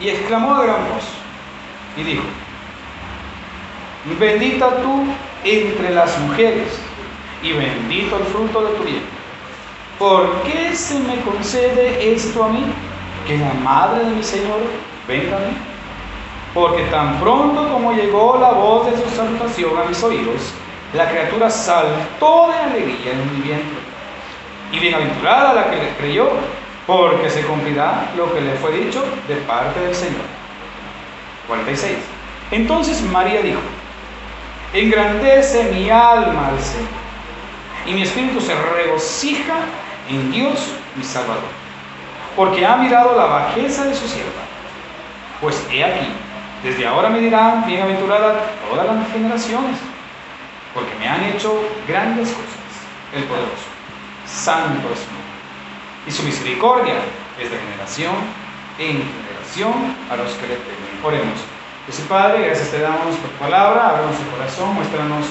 y exclamó a gran voz y dijo, bendita tú entre las mujeres y bendito el fruto de tu vientre. ¿Por qué se me concede esto a mí? Que la madre de mi Señor venga a mí. Porque tan pronto como llegó la voz de su salutación a mis oídos, la criatura saltó de alegría en mi vientre. Y bienaventurada la que le creyó, porque se cumplirá lo que le fue dicho de parte del Señor. 46. Entonces María dijo, engrandece mi alma al Señor, y mi espíritu se regocija en Dios mi Salvador, porque ha mirado la bajeza de su sierva. Pues he aquí, desde ahora me dirán bienaventurada todas las generaciones, porque me han hecho grandes cosas, el poderoso, santo es y su misericordia es de generación en generación a los que le temen. Oremos. Dios Padre, gracias te damos tu palabra, ábranos el corazón, muéstranos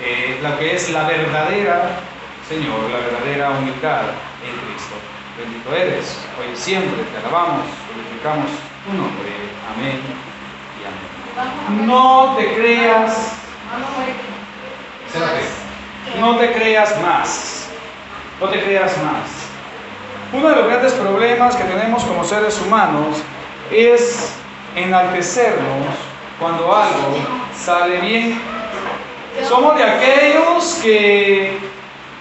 eh, lo que es la verdadera, Señor, la verdadera humildad en Cristo. Bendito eres, hoy siempre te alabamos, glorificamos tu nombre. Amén y amén. No te creas, no te creas más, no te creas más. Uno de los grandes problemas que tenemos como seres humanos es enaltecernos cuando algo sale bien. Somos de aquellos que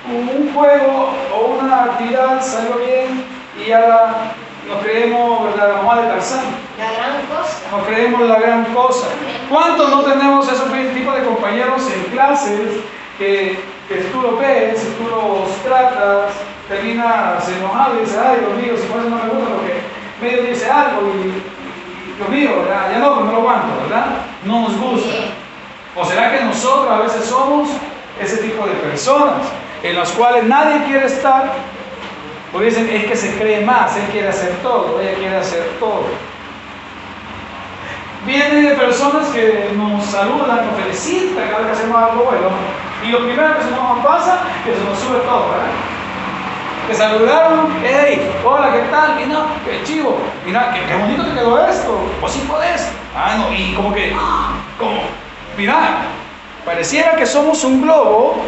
un juego o una actividad salió bien y ya nos creemos la mamá de Tarzán. La gran cosa. Nos creemos la gran cosa. ¿Cuántos no tenemos esos tipo de compañeros en clases que, que tú lo ves, si tú los tratas, terminas enojado y dice, ay Dios mío, si por eso no me gusta porque medio dice algo y, Dios mío, ya no, no lo aguanto, ¿verdad? No nos gusta. ¿O será que nosotros a veces somos ese tipo de personas en las cuales nadie quiere estar? Porque dicen, es que se cree más, él quiere hacer todo, ella quiere hacer todo. Vienen de personas que nos saludan, nos felicitan cada vez que hacemos algo bueno. Y lo primero que se nos pasa que se nos sube todo, ¿verdad? te saludaron, hey, hola, ¿qué tal? Mira, qué chivo, mira, qué, bonito te quedó esto, pues sí podés. Ah, no, y como que, como, mira, pareciera que somos un globo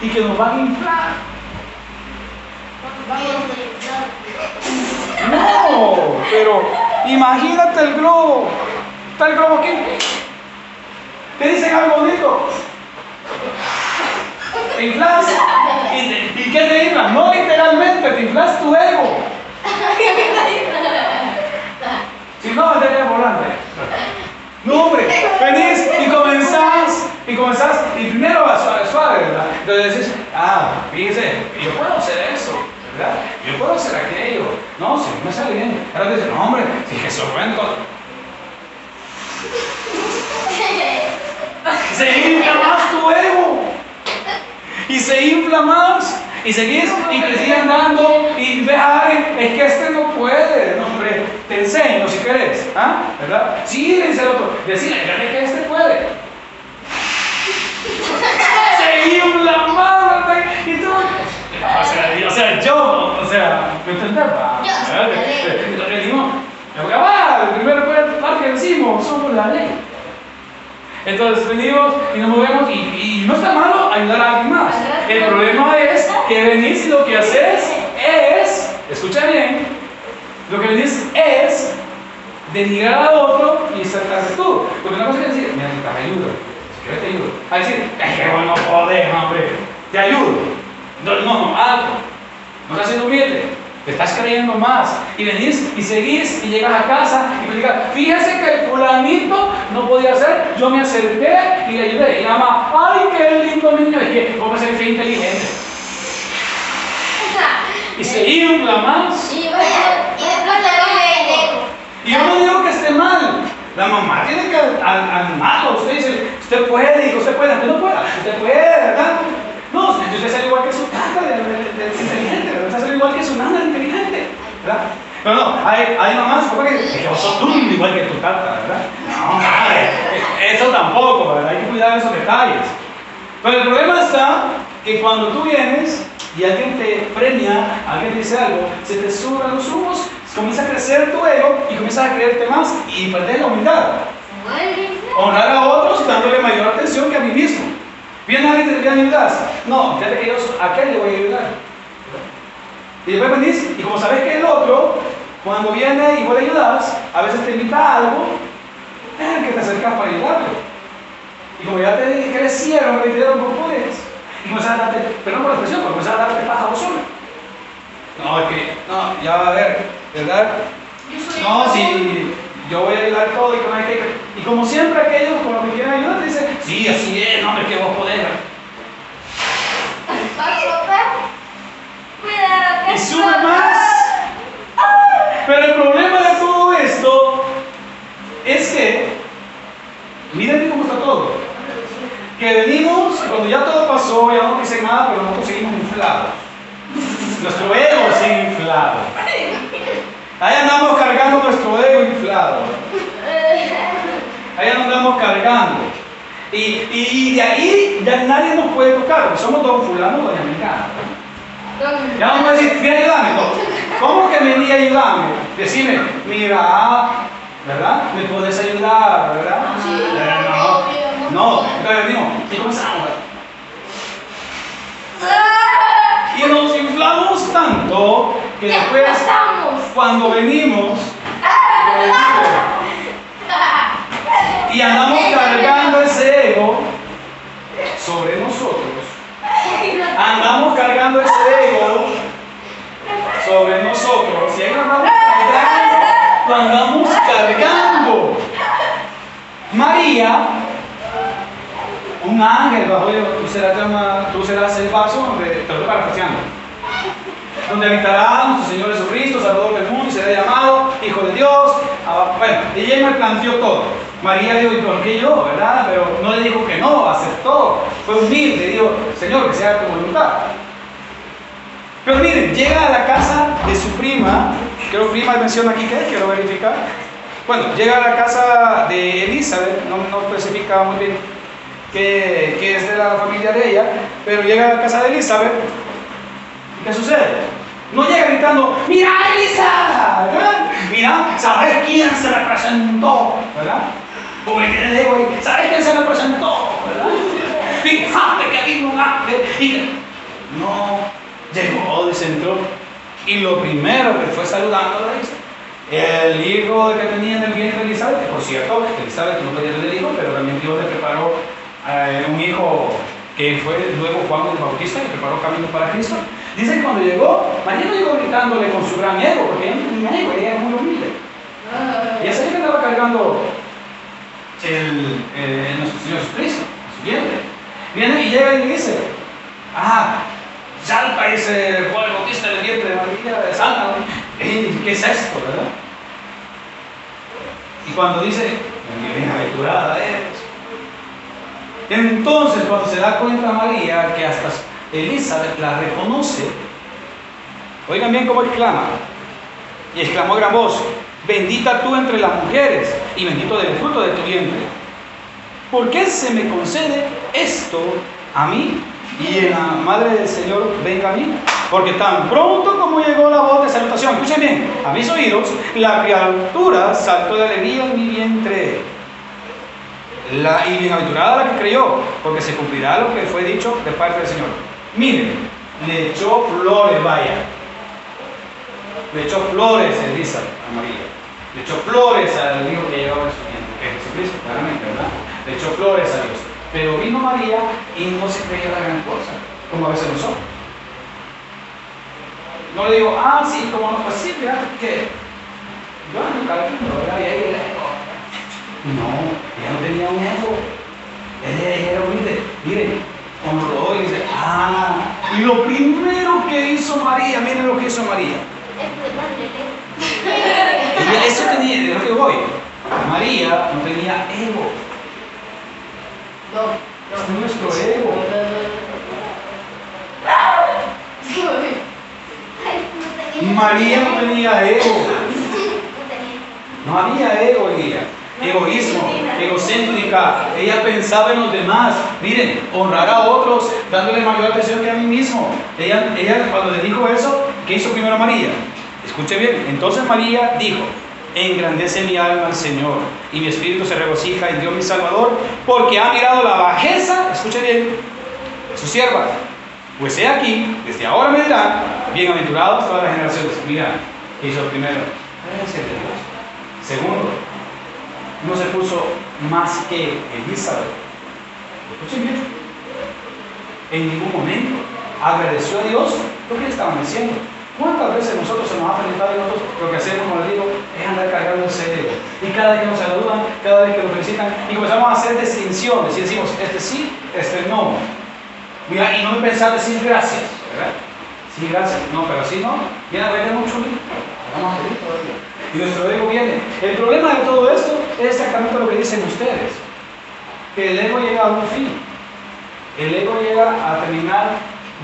y que nos van a inflar. No, pero imagínate el globo. ¿Está el globo aquí? Te dicen algo bonito. Te inflas. ¿Y, qué te inflas? No literalmente, te inflas tu ego. Si no, estaría volando. No, hombre, venís y comenzás, y comenzás, y primero va suave, suave, ¿verdad? Entonces decís, ah, fíjese, yo puedo hacer eso, ¿verdad? Yo puedo hacer aquello. No, si no me sale bien. Ahora dices, no, hombre, si Jesús cuento. Se infla más tu ego y se infla más y seguís y te siguen dando y ves a alguien, es que este no puede, no, hombre, te enseño si querés, ¿ah? ¿verdad? Sí, le dice el otro, decirle, que este puede. se infla más, y tú, o sea, o sea, yo, o sea, ¿me entendés? Entonces decimos, el primer par que decimos, somos la ley. Entonces venimos y nos movemos y, no está malo ayudar a alguien más. El problema es que venís y lo que haces es, escucha bien, lo que venís es denigrar al otro y saltarse tú. Porque una cosa es decir, mira, te ayudo, te ayudo. A decir, es que bueno, joder, hombre, te ayudo. No, no, no, algo. No siendo humilde te estás creyendo más. Y venís y seguís y llegas a casa y me digas, fíjese que el fulanito no podía hacer, yo me acerqué y le ayudé. Y la mamá, ay, qué lindo niño, es que cómo se dice inteligente. Y se infla más. Y yo no digo que esté mal. La mamá tiene que animarlo. Usted dice, usted puede, y usted puede, usted no puede, usted puede, ¿verdad? No, usted sale igual que su tata de, sale igual que su nana inteligente, ¿verdad? No, no, hay, hay mamás que yo soy tú igual que tu tata, ¿verdad? No, madre, eso tampoco, ¿verdad? Hay que cuidar esos detalles. Pero el problema está que cuando tú vienes y alguien te premia, alguien te dice algo, se te suban los humos, comienza a crecer tu ego y comienzas a creerte más y perder la humildad. Honrar a otros dándole mayor atención que a mí mismo. Viene alguien y te ayudas. No, fíjate que yo a aquel le voy a ayudar. Y después venís, y como sabes que el otro, cuando viene y vos le ayudas, a veces te invita a algo, eh, que te acercas para ayudarle. Y como ya te crecieron, reiteraron por poderes, y comienzas a darte, perdón por la expresión, pero comienzas a darte paja a vos solo. No, es que, no, ya va a ver, ¿verdad? No, si yo voy a ayudar todo y que no hay que. Y como siempre, aquellos con los que quieren ayudar te dicen, sí, así es, no, es que vos podés. Y sube más. Pero el problema de todo esto es que, miren cómo está todo. Que venimos, cuando ya todo pasó, ya no dicen nada, pero nosotros seguimos inflados. Nuestro ego sigue inflado. Ahí andamos cargando nuestro ego inflado. Ahí andamos cargando. Y, y, de ahí ya nadie nos puede tocar, porque somos don fulano, doña mexicana. Ya vamos a decir, ven ayúdame. ¿Cómo que vení a ayudarme? Decime, ¿verdad? ¿Me puedes ayudar, verdad? Sí, no, no, entonces venimos y comenzamos. Y nos inflamos tanto que después, cuando venimos, y andamos cargando ese ego sobre nosotros, andamos cargando ese ego sobre nosotros, y ahí andamos lo andamos cargando. María un ángel bajo tú serás, llama, tú serás el vaso estoy parafraseando, donde habitará nuestro Señor Jesucristo, Salvador del mundo, será llamado Hijo de Dios. Ah, bueno, ella me planteó todo. María dijo, ¿y por qué yo? ¿Verdad? Pero no le dijo que no, aceptó. Fue humilde, dijo, Señor, que sea tu voluntad. Pero miren, llega a la casa de su prima, creo prima menciona aquí que quiero verificar. Bueno, llega a la casa de Elizabeth, no, no especifica muy bien que, es de la familia de ella, pero llega a la casa de Elizabeth. ¿Y qué sucede? No llega gritando, mira Elisa, Mira, ¿sabes quién se representó? ¿Verdad? Porque le digo, ¿sabes quién se representó? ¿Verdad? Fíjate que aquí un ángel. Y no, llegó, entró. Y lo primero que fue saludando a Elisa el hijo que tenía en el vientre de Elizabeth, que por cierto, Elizabeth no podía tener hijo, pero también Dios le preparó eh, un hijo que fue luego Juan el Bautista, que preparó camino para Cristo. Dice que cuando llegó, María no llegó gritándole con su gran ego, porque ella no tenía ego, ella era muy humilde. Y esa que andaba cargando el, eh, nuestro Señor Jesucristo, su vientre. Viene y llega y le dice, ah, salta ese Juan el Bautista del vientre de María, salta. ¿Qué es esto, verdad? Y cuando dice, bienaventurada eres, entonces, cuando se da cuenta María que hasta Elizabeth la reconoce, oigan bien cómo exclama, y exclamó gran voz, bendita tú entre las mujeres y bendito del fruto de tu vientre. ¿Por qué se me concede esto a mí y en la madre del Señor venga a mí? Porque tan pronto como llegó la voz de salutación, escuchen bien, a mis oídos, la criatura saltó de alegría en mi vientre. La, y bienaventurada la que creyó, porque se cumplirá lo que fue dicho de parte del Señor. Miren, le echó flores, vaya. Le echó flores Elisa a María. Le echó flores al hijo que llevaba en su vientre, que es Jesucristo, claramente, ¿verdad? Le echó flores a Dios. Pero vino María y no se creía la gran cosa, como a veces nosotros. No le digo, ah, sí, como no, pues sí, fíjate que yo nunca le pero y ahí no, ella no tenía un ego. Ella era humilde. Cuando lo oye, dice, ah, y lo primero que hizo María, miren lo que hizo María. Ella, eso tenía, de lo que voy. María no tenía ego. No, no. Es nuestro ego. María no tenía ego. No había ego en ella egoísmo, egocéntrica. Ella pensaba en los demás. Miren, honrar a otros, dándole mayor atención que a mí mismo. Ella, ella cuando le dijo eso, ¿qué hizo primero María? Escuche bien, entonces María dijo, engrandece mi alma al Señor y mi espíritu se regocija en Dios mi Salvador, porque ha mirado la bajeza, escuche bien, su sierva. Pues he aquí, desde ahora me dirán, bienaventurados todas las generaciones. Mira, ¿qué hizo primero? Segundo, no se puso más que Elizabeth. Escuchen bien. En ningún momento agradeció a Dios lo que le estaban diciendo. ¿Cuántas veces nosotros se nos ha felicitado y nosotros lo que hacemos, como les digo, es andar cargando ese ego? Y cada vez que nos saludan, cada vez que nos felicitan, y comenzamos a hacer distinciones y decimos, este sí, este no. Mira, y no pensar decir gracias, ¿verdad? Sí, gracias. No, pero si no, viene a ver mucho a. Y nuestro ego viene. El problema de todo esto es exactamente lo que dicen ustedes. Que el ego llega a un fin. El ego llega a terminar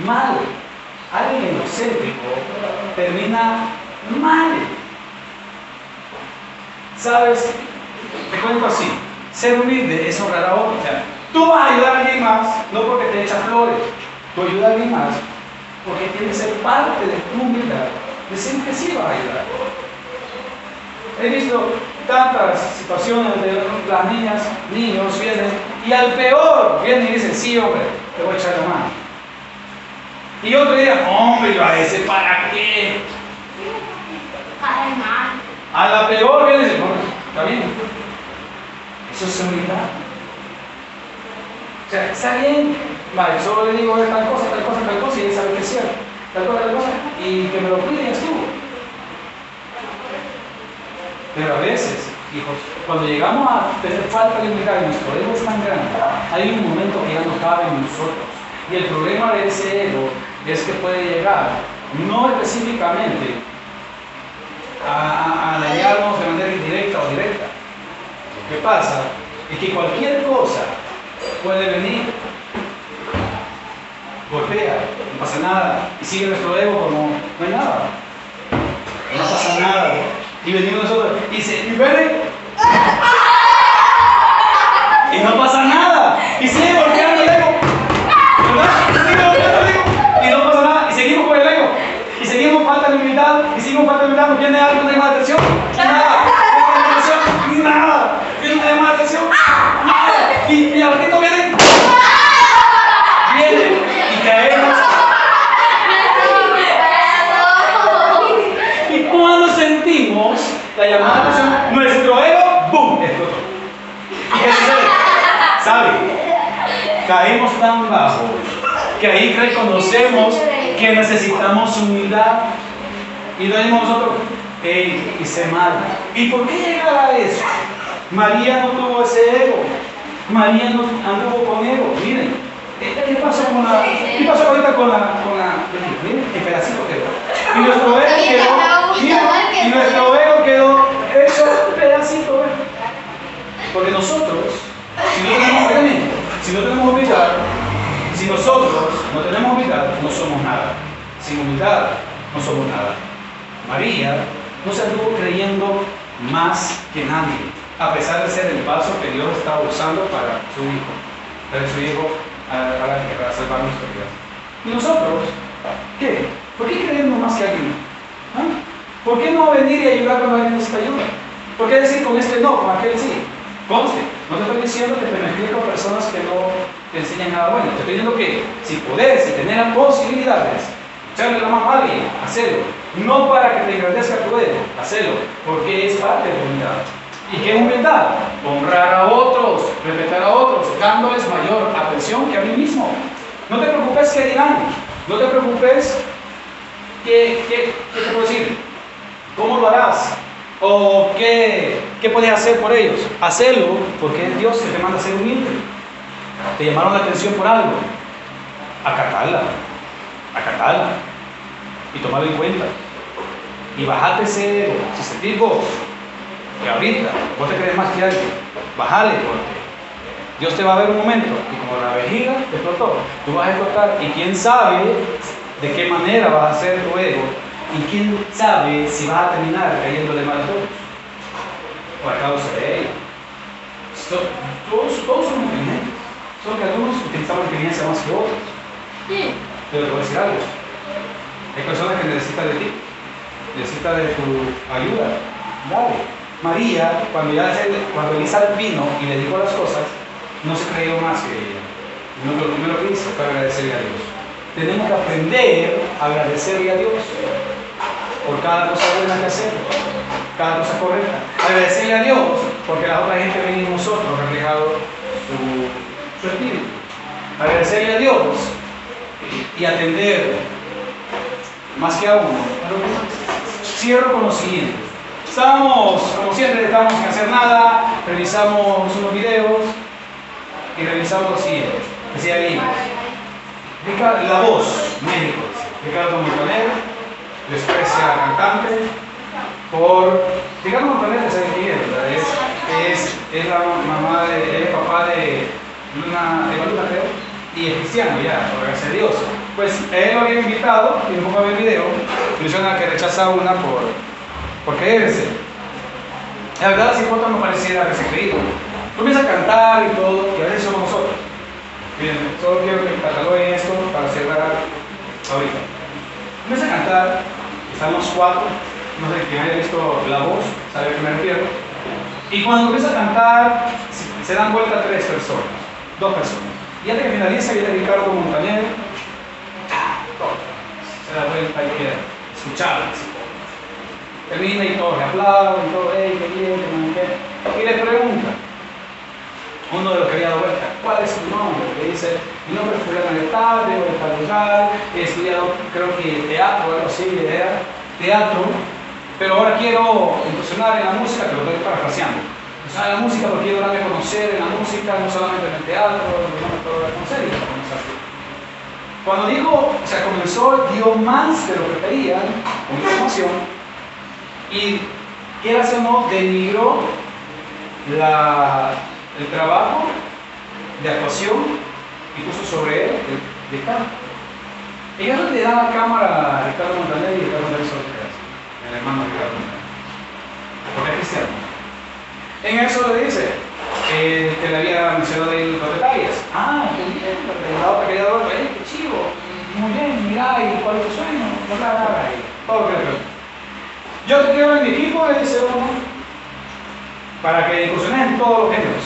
mal. Alguien egocéntrico termina mal. ¿Sabes? Te cuento así. Ser humilde es honrar a otro. O sea, tú vas a ayudar a alguien más, no porque te echas flores. Tú ayudas a alguien más porque tiene que ser parte de tu humildad. Decir que sí va a ayudar. He visto tantas situaciones donde las niñas, niños vienen y al peor vienen y dicen, sí, hombre, te voy a echar la mano. Y otro día, hombre, a ese para qué? A la peor viene y dice, bueno, está bien. Eso es humildad. O sea, está bien. Vale, solo le digo tal cosa, tal cosa, tal cosa y él sabe que es cierto. Tal cosa, tal cosa. Y que me lo pide y estuvo. Pero a veces, hijos, cuando llegamos a tener falta de humildad y nuestro ego es tan grande, hay un momento que ya no cabe en nosotros. Y el problema de ese ego es que puede llegar, no específicamente a, a dañarnos de manera indirecta o directa. Lo que pasa es que cualquier cosa puede venir, golpea, no pasa nada, y sigue nuestro ego como no hay nada. No pasa nada. Y venimos nosotros y dice, ¿y verde? Y no pasa nada. Y sigue ¿No viene algo de llama atención? Nada. Nada. ¿Viene una llama atención? Nada. Y, y al ratito viene. Viene. Y caemos. Y cuando sentimos la llamada de atención, nuestro ego, ¡boom! explotó. ¿Y qué sucede? ¿Sabe? Caemos tan bajo que ahí reconocemos que necesitamos humildad y lo decimos nosotros, hey, hice mal. ¿Y por qué llegar a eso? María no tuvo ese ego. María no anduvo con ego. Miren, ¿qué pasó con la, qué pasó ahorita con la, con la, miren, el pedacito quedó. Y nuestro ego quedó, miren, y nuestro ego quedó hecho pedacito. Porque nosotros, si no tenemos realmente, si no tenemos humildad, si nosotros no tenemos humildad, no somos nada. Sin humildad, no somos nada. María no se anduvo creyendo más que nadie, a pesar de ser el paso que Dios estaba usando para su hijo, para su hijo para, salvar nuestras vidas. ¿Y nosotros? ¿Qué? ¿Por qué creemos más que alguien? ¿Ah? ¿Por qué no venir y ayudar cuando alguien necesita ayuda? ¿Por qué decir con este no, con aquel sí? Conste, no te estoy diciendo que te mezcles con personas que no te enseñan nada bueno. Te estoy diciendo que si podés y tener las posibilidades, echarle la mano a alguien, hacelo. No para que te engrandezca tu ego, hacelo, porque es parte de la humildad. ¿Y qué es humildad? Honrar a otros, respetar a otros, dándoles mayor atención que a mí mismo. No te preocupes qué dirán, no te preocupes qué, qué, qué te puedo decir, cómo lo harás, o qué, qué puedes hacer por ellos. Hacelo porque es Dios que te manda a ser humilde. Te llamaron la atención por algo. Acatarla, acatarla y tomarlo en cuenta. Y bajate ese ego. Si sentís vos que ahorita vos te crees más que alguien, bajale porque Dios te va a ver un momento y como la vejiga te explotó, tú vas a explotar y quién sabe de qué manera vas a hacer tu ego y quién sabe si vas a terminar cayéndole mal a todos por causa de ello. Todos, todos somos inteligentes, solo que algunos utilizamos la inteligencia más que otros. Pero te voy a decir algo, hay personas que necesitan de ti necesita de tu ayuda, dale. María, cuando, ya cuando Elisa vino y le dijo las cosas, no se creyó más que ella. Lo primero que hizo fue agradecerle a Dios. Tenemos que aprender a agradecerle a Dios por cada cosa buena que hacemos, cada cosa correcta. Agradecerle a Dios porque la otra gente ve en nosotros reflejado su, su espíritu. Agradecerle a Dios y atender más que a uno. Cierro con lo siguiente. Estamos, como siempre, estamos sin hacer nada, revisamos unos videos y revisamos lo siguiente. Decía ahí, la voz, médicos, Ricardo Montaner, desprecia cantante, por Ricardo Montaner es el es, es, la mamá de, es papá de una de Luna, y es cristiano ya, gracias a Dios. Pues él lo había invitado, y un poco el video, menciona que rechaza una por, por creerse. La verdad, si cuánto no pareciera haberse creído. Comienza a cantar y todo, y a veces somos nosotros. Bien, solo quiero que cataloguen esto para cerrar ahorita. Comienza a cantar, estamos cuatro, no sé quién haya visto la voz, sabe a qué me. Y cuando comienza a cantar, se dan vuelta tres personas, dos personas. Y antes que finaliza, viene Ricardo Montañez, se da vuelta y escuchar. Termina y todos le aplauden, todo, hey, qué bien, qué Y le pregunta, uno de los que había dado vuelta, ¿cuál es su nombre? Le dice, mi nombre es Julián Alestade, voy a lugar, he estudiado, creo que teatro, algo así, idea, teatro, pero ahora quiero incursionar en la música, que lo estoy parafraseando. Incursionar en la música porque quiero darme a conocer en la música, no solamente en el teatro, no me puedo conocer y Cuando dijo, o sea, comenzó, dio más de lo que pedían, con información, y quiera o no, denigró la, el trabajo de actuación y puso sobre él el de canto. Ella le da la cámara a Ricardo Montaner y Ricardo Montaner el hermano Ricardo, porque es cristiano. En eso le dice eh, que le había mencionado los detalles. Ah, qué bien, eh, qué chivo, muy bien, mira, y cuál es tu sueño, no bla, bla, todo le Yo te quiero en mi equipo, le dice uno, para que incursiones en todos los géneros.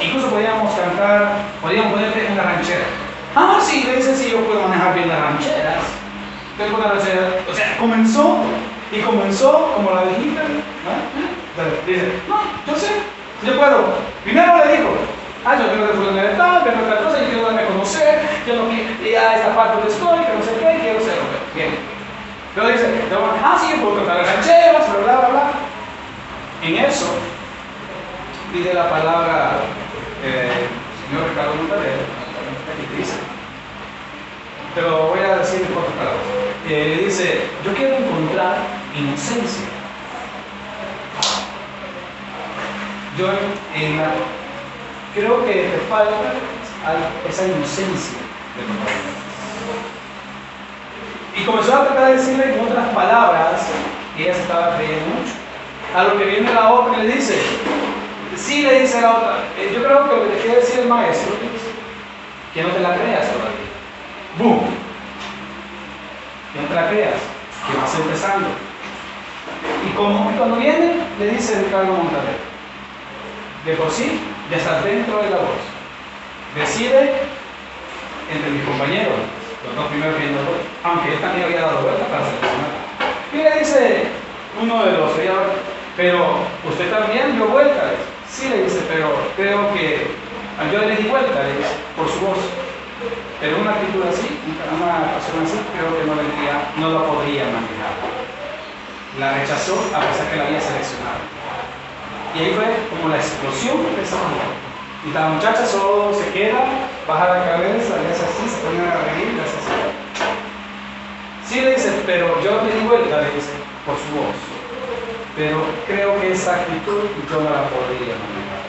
Incluso podíamos cantar, podíamos ponerte en la ranchera. Ah, sí, le dice, sí, yo puedo manejar bien las rancheras. Tengo una ranchera. O sea, comenzó y comenzó como la viejita, ¿no? Dice, no, yo sé, yo puedo. Primero le dijo, ah, yo quiero de de tal, pero otra cosa, yo quiero darme a conocer, yo no quiero, ya esta parte donde estoy, que no sé qué, quiero ser. Bien. Pero dice, ah, sí, puedo cantar rancheras, bla, bla, bla. En eso, pide la palabra eh, señor Ricardo Montaner, y dice, te lo voy a decir en pocas palabras. Eh, dice, yo quiero encontrar inocencia. Yo en creo que te falta esa inocencia Y comenzó a tratar de decirle con otras palabras, y ella se estaba creyendo mucho. A lo que viene la otra y le dice, sí le dice la otra, eh, yo creo que lo que te quiere decir el maestro que no te la creas todavía. ¡Bum! Que no te la creas, que vas empezando. Y como, cuando viene, le dice Ricardo Montaner, de por sí, ya está dentro de la voz. Decide entre mis compañeros, los dos primeros que aunque él también había dado vuelta para seleccionar. Y le dice uno de los pero usted también dio vuelta. Sí, le dice, pero creo que yo le di vuelta, le dice, por su voz. Pero una actitud así, una persona así, creo que no, no la podría manejar la rechazó a pesar que la había seleccionado. Y ahí fue como la explosión de esa mujer. Y la muchacha solo se queda, baja la cabeza, le hace así, se pone a reír, le hace así. Sí le dice, pero yo le di vuelta, le dice, por su voz. Pero creo que esa actitud yo no la podría manejar.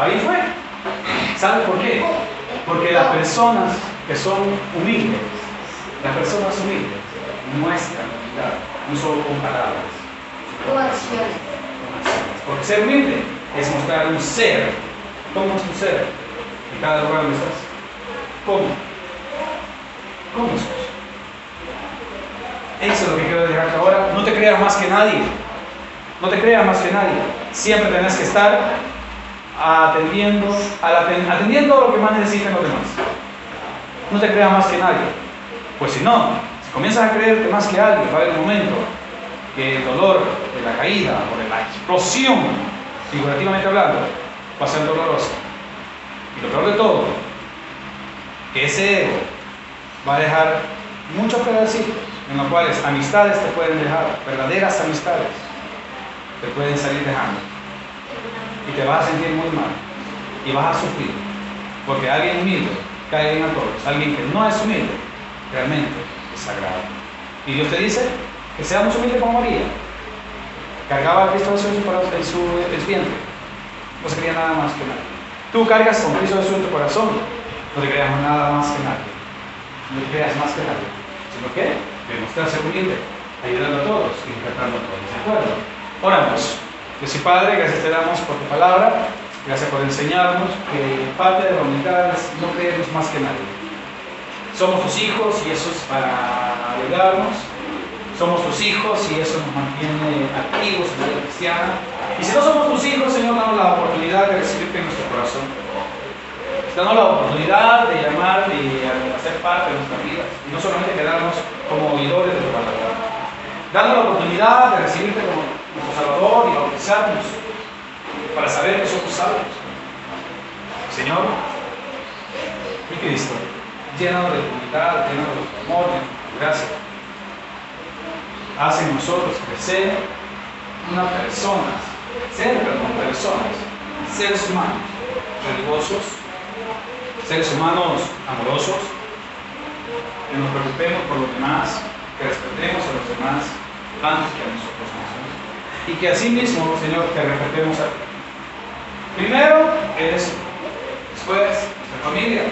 ahí fue. ¿Sabe por qué? Porque las personas que son humildes, las personas humildes, muestran no solo con palabras. Con acciones. Porque ser humilde es mostrar un ser. ¿Cómo es tu ser? En cada lugar donde estás. ¿Cómo? ¿Cómo sos? Eso es lo que quiero dejarte ahora. No te creas más que nadie. No te creas más que nadie. Siempre tenés que estar atendiendo atendiendo a lo que más necesitan los demás. No te creas más que nadie. Pues si no, si comienzas a creerte más que alguien, va a haber un momento que el dolor de la caída o de la explosión, figurativamente hablando, va a ser doloroso. Y lo peor de todo, que ese ego va a dejar muchos pedacitos en los cuales amistades te pueden dejar, verdaderas amistades te pueden salir dejando. Y te vas a sentir muy mal. Y vas a sufrir. Porque alguien humilde cae bien a todos. Alguien que no es humilde realmente es sagrado. Y Dios te dice que seamos humildes como María. Cargaba a Cristo Jesús en su, en su vientre. No se quería nada más que nadie. Tú cargas con Cristo Jesús en tu corazón. No te creas nada más que nadie. No te creas más que nadie. ¿Sino qué? Demostrar ser humilde, ayudando a todos y respetando a todos. ¿De acuerdo? Oramos. Dios y Padre, gracias te damos por tu palabra, gracias por enseñarnos que parte de la no creernos más que nadie. Somos tus hijos y eso es para ayudarnos. Somos tus hijos y eso nos mantiene activos en la vida cristiana. Y si no somos tus hijos, Señor, danos la oportunidad de recibirte en nuestro corazón. Danos la oportunidad de llamar y hacer parte de nuestra vida. Y no solamente quedarnos como oidores de tu palabra. Danos la oportunidad de recibirte como nuestro Salvador y bautizarnos para saber que somos salvos. Señor, mi Cristo, llénalo de tu unidad, llénalo de tu amor, de tu gracia. Haz en nosotros crecer una persona, ser, perdón, personas, seres humanos, religiosos, seres humanos amorosos, que nos preocupemos por los demás, que respetemos a los demás antes que a nosotros mismos. Y que así mismo, Señor, te respetemos a. Primero es, después nuestra familia,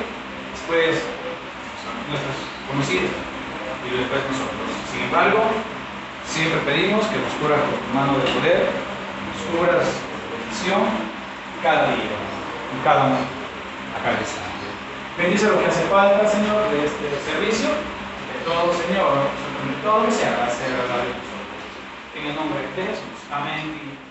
después nuestros conocidos y después nosotros. Sin embargo, siempre pedimos que nos cubras con tu mano de poder, nos cubras bendición cada día, en cada a cada instante. Bendice lo que hace falta, Señor, de este servicio, de todo, Señor, de todo que se haga, sea agradable a nosotros. En el nombre de Jesús. Amén.